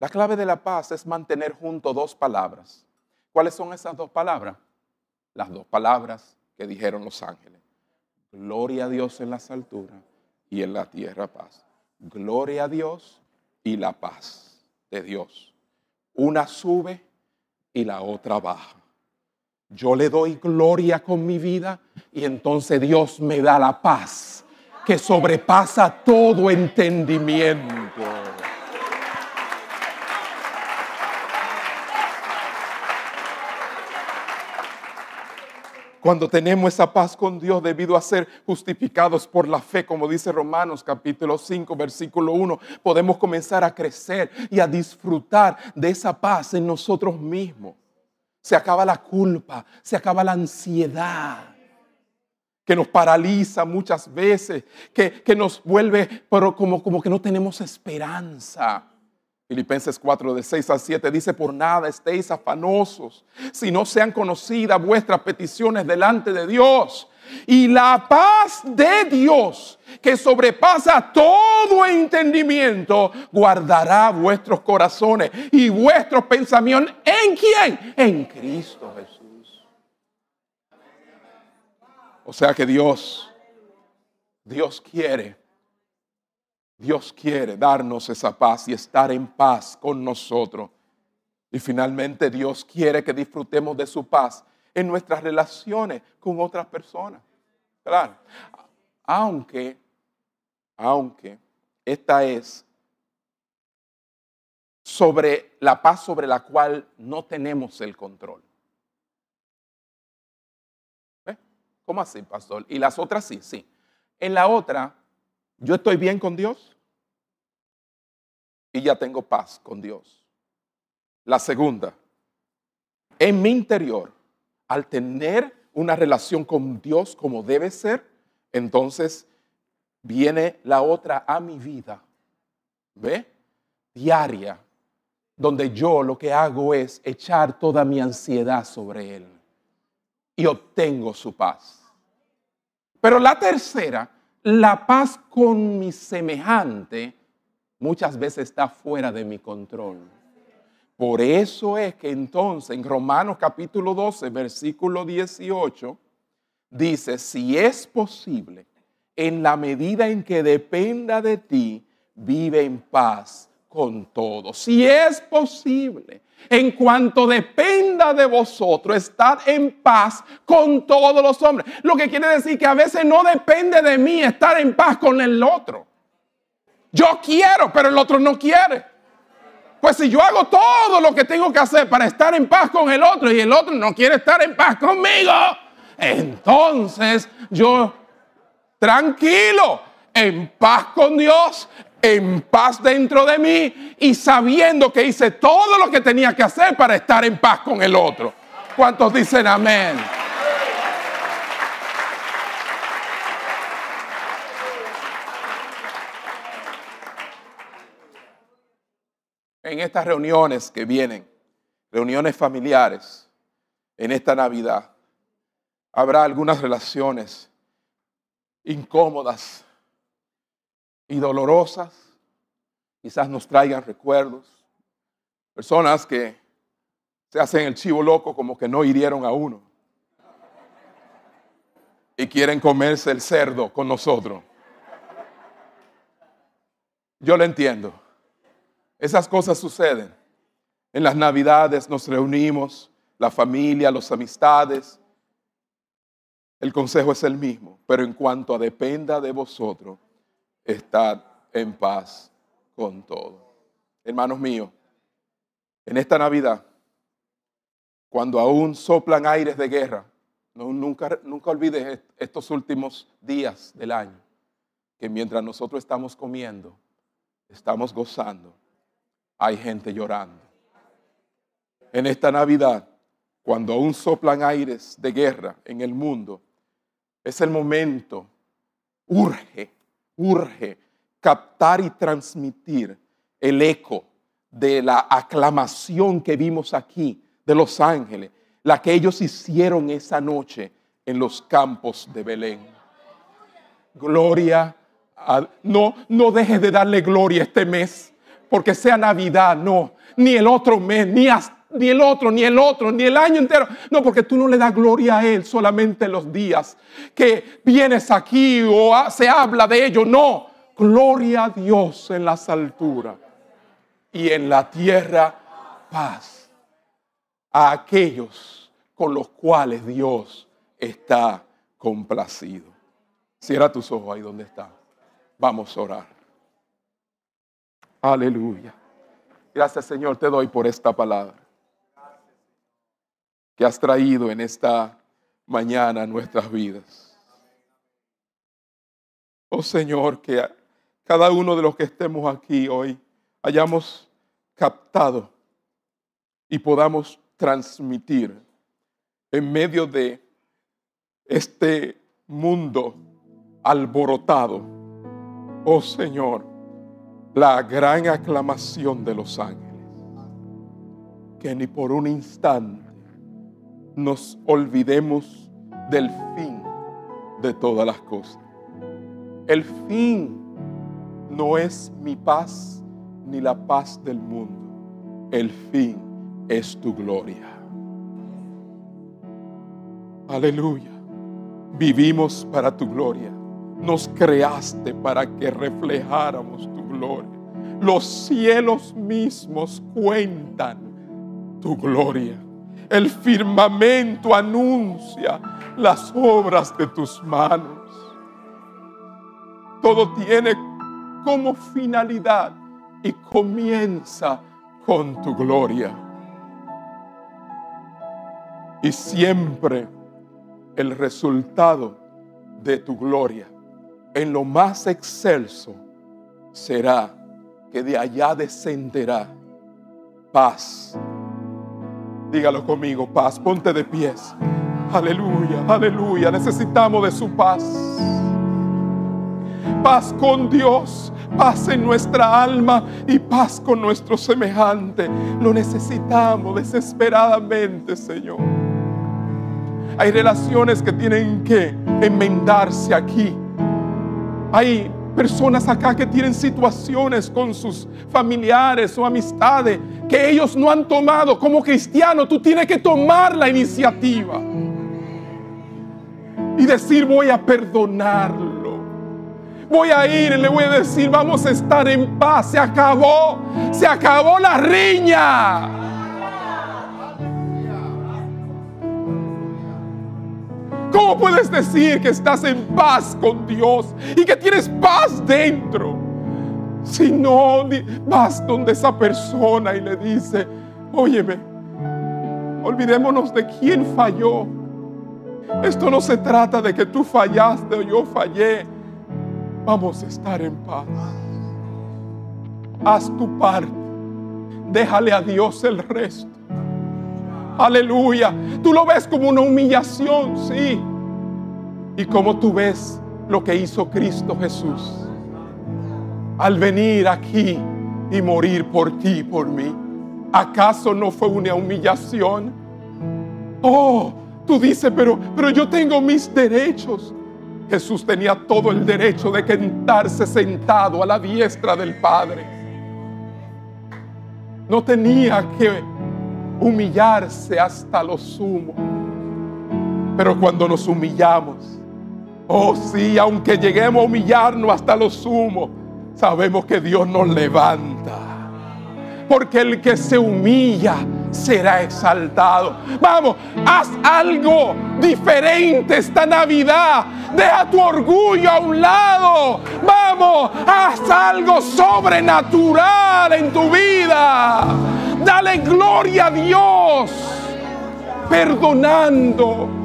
La clave de la paz es mantener junto dos palabras. ¿Cuáles son esas dos palabras? Las dos palabras que dijeron los ángeles. Gloria a Dios en las alturas y en la tierra paz. Gloria a Dios y la paz de Dios. Una sube y la otra baja. Yo le doy gloria con mi vida y entonces Dios me da la paz que sobrepasa todo entendimiento. Cuando tenemos esa paz con Dios debido a ser justificados por la fe, como dice Romanos capítulo 5, versículo 1, podemos comenzar a crecer y a disfrutar de esa paz en nosotros mismos. Se acaba la culpa, se acaba la ansiedad que nos paraliza muchas veces, que, nos vuelve pero como, como que no tenemos esperanza. Filipenses 4, de 6 a 7 dice, por nada estéis afanosos, si no sean conocidas vuestras peticiones delante de Dios. Y la paz de Dios, que sobrepasa todo entendimiento, guardará vuestros corazones y vuestros pensamientos. ¿En quién? En Cristo Jesús. O sea que Dios, Dios quiere Dios quiere darnos esa paz y estar en paz con nosotros. Y finalmente Dios quiere que disfrutemos de su paz en nuestras relaciones con otras personas. Claro. Aunque, aunque esta es sobre la paz sobre la cual no tenemos el control. ¿Cómo así, pastor? Y las otras sí, sí. En la otra yo estoy bien con Dios y ya tengo paz con Dios. La segunda, en mi interior, al tener una relación con Dios como debe ser, entonces viene la otra a mi vida, ¿ve? Diaria, donde yo lo que hago es echar toda mi ansiedad sobre Él y obtengo su paz. Pero la tercera la paz con mi semejante muchas veces está fuera de mi control. Por eso es que entonces en Romanos capítulo 12, versículo 18, dice, si es posible, en la medida en que dependa de ti, vive en paz con todos. Si es posible, en cuanto dependa de vosotros, estad en paz con todos los hombres. Lo que quiere decir que a veces no depende de mí estar en paz con el otro. Yo quiero, pero el otro no quiere. Pues si yo hago todo lo que tengo que hacer para estar en paz con el otro y el otro no quiere estar en paz conmigo, entonces yo tranquilo, en paz con Dios, en paz dentro de mí y sabiendo que hice todo lo que tenía que hacer para estar en paz con el otro. ¿Cuántos dicen amén? En estas reuniones que vienen, reuniones familiares, en esta Navidad, habrá algunas relaciones incómodas y dolorosas, quizás nos traigan recuerdos. Personas que se hacen el chivo loco como que no hirieron a uno y quieren comerse el cerdo con nosotros. Yo lo entiendo. Esas cosas suceden. En las navidades nos reunimos, la familia, las amistades. El consejo es el mismo, pero en cuanto a dependa de vosotros, estad en paz con todo. Hermanos míos, en esta Navidad, cuando aún soplan aires de guerra, nunca, nunca olvides estos últimos días del año, que mientras nosotros estamos comiendo, estamos gozando, hay gente llorando. En esta Navidad, cuando aún soplan aires de guerra en el mundo, es el momento, urge urge captar y transmitir el eco de la aclamación que vimos aquí de los ángeles, la que ellos hicieron esa noche en los campos de Belén. Gloria no, no dejes de darle gloria este mes, porque sea Navidad, no, ni el otro mes, ni, ni el otro, ni el otro, ni el año entero. No, porque tú no le das gloria a Él solamente los días que vienes aquí o se habla de ello. No, gloria a Dios en las alturas y en la tierra paz a aquellos con los cuales Dios está complacido. Cierra tus ojos ahí donde está. Vamos a orar. Aleluya. Gracias Señor, te doy por esta palabra que has traído en esta mañana nuestras vidas. Oh Señor, que cada uno de los que estemos aquí hoy hayamos captado y podamos transmitir en medio de este mundo alborotado, oh Señor, la gran aclamación de los ángeles, que ni por un instante nos olvidemos del fin de todas las cosas. El fin no es mi paz ni la paz del mundo. El fin es tu gloria. Aleluya. Vivimos para tu gloria. Nos creaste para que reflejáramos tu gloria. Los cielos mismos cuentan tu gloria. El firmamento anuncia las obras de tus manos. Todo tiene como finalidad y comienza con tu gloria. Y siempre el resultado de tu gloria en lo más excelso será que de allá descenderá paz. Dígalo conmigo, paz, ponte de pies. Aleluya, aleluya, necesitamos de su paz. Paz con Dios, paz en nuestra alma y paz con nuestro semejante. Lo necesitamos desesperadamente, Señor. Hay relaciones que tienen que enmendarse aquí. Hay personas acá que tienen situaciones con sus familiares o amistades que ellos no han tomado. Como cristiano, tú tienes que tomar la iniciativa y decir voy a perdonarlo. Voy a ir y le voy a decir vamos a estar en paz. Se acabó, se acabó la riña. ¿Cómo puedes decir que estás en paz con Dios y que tienes paz dentro? Si no vas donde esa persona y le dice, óyeme, olvidémonos de quién falló. Esto no se trata de que tú fallaste o yo fallé. Vamos a estar en paz. Haz tu parte. Déjale a Dios el resto. Aleluya. Tú lo ves como una humillación, sí. Y como tú ves lo que hizo Cristo Jesús al venir aquí y morir por ti y por mí. ¿Acaso no fue una humillación? Oh, tú dices, pero, pero yo tengo mis derechos. Jesús tenía todo el derecho de quedarse sentado a la diestra del Padre. No tenía que humillarse hasta lo sumo. Pero cuando nos humillamos, oh sí, aunque lleguemos a humillarnos hasta lo sumo, sabemos que Dios nos levanta. Porque el que se humilla será exaltado. Vamos, haz algo diferente esta Navidad. Deja tu orgullo a un lado. Vamos, haz algo sobrenatural en tu vida. Dale gloria a Dios, perdonando